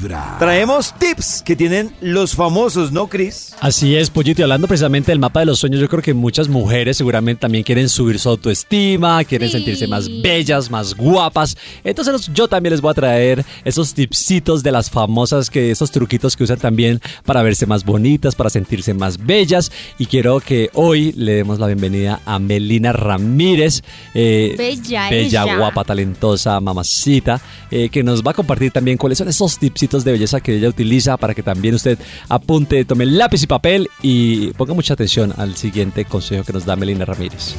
Vibra. Traemos tips que tienen los famosos, ¿no, Chris? Así es, Pollito, y hablando precisamente del mapa de los sueños, yo creo que muchas mujeres seguramente también quieren subir su autoestima, quieren sentirse más bellas, más guapas. Entonces yo también les voy a traer esos tipsitos de las famosas, que esos truquitos que usan también para verse más bonitas, para sentirse más bellas. Y quiero que hoy le demos la bienvenida a Melina Ramírez. eh, bella, bella guapa, talentosa, mamacita, eh, que nos va a compartir también cuáles son esos tipsitos de belleza que ella utiliza para que también usted apunte, tome lápiz y papel y ponga mucha atención al siguiente consejo que nos da Melina Ramírez.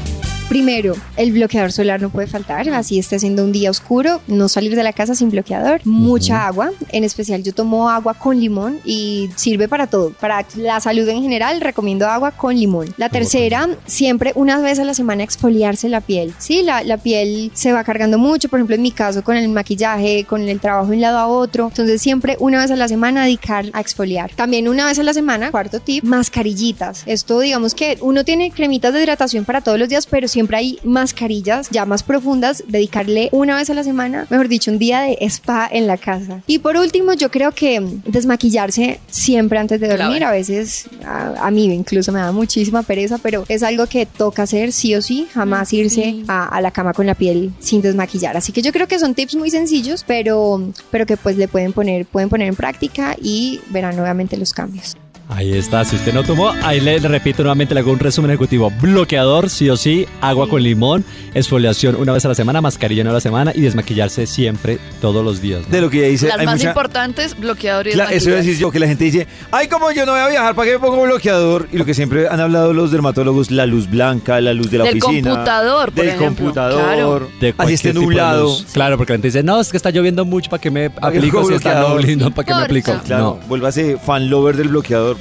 Primero, el bloqueador solar no puede faltar, así esté haciendo un día oscuro, no salir de la casa sin bloqueador, mucha agua, en especial yo tomo agua con limón y sirve para todo, para la salud en general recomiendo agua con limón. La tercera, siempre una vez a la semana exfoliarse la piel, sí, la, la piel se va cargando mucho, por ejemplo en mi caso con el maquillaje, con el trabajo de un lado a otro, entonces siempre una vez a la semana dedicar a exfoliar. También una vez a la semana, cuarto tip, mascarillitas. Esto digamos que uno tiene cremitas de hidratación para todos los días, pero siempre siempre hay mascarillas ya más profundas, dedicarle una vez a la semana, mejor dicho, un día de spa en la casa. Y por último, yo creo que desmaquillarse siempre antes de dormir, a veces a, mí incluso me da muchísima pereza, pero es algo que toca hacer sí o sí, jamás irse a, a, la cama con la piel sin desmaquillar. Así que yo creo que son tips muy sencillos, pero, pero que pues le pueden poner, pueden poner en práctica y verán nuevamente los cambios. Ahí está, si usted no tomó, ahí le repito nuevamente, le hago un resumen ejecutivo. Bloqueador, sí o sí, agua con limón, exfoliación una vez a la semana, mascarilla una vez a la semana y desmaquillarse siempre, todos los días. De lo que dice. Las más importantes, bloqueador y Eso iba a decir yo, que la gente dice, ay, como yo no voy a viajar, ¿para qué me pongo bloqueador? Y lo que siempre han hablado los dermatólogos, la luz blanca, la luz de la del oficina. Computador, del computador, de así esté nublado. Claro, porque la gente dice, no, es que está lloviendo mucho, ¿para que me aplico si está nublado? ¿Para qué me aplico? Claro, no. vuélvase fan lover del bloqueador,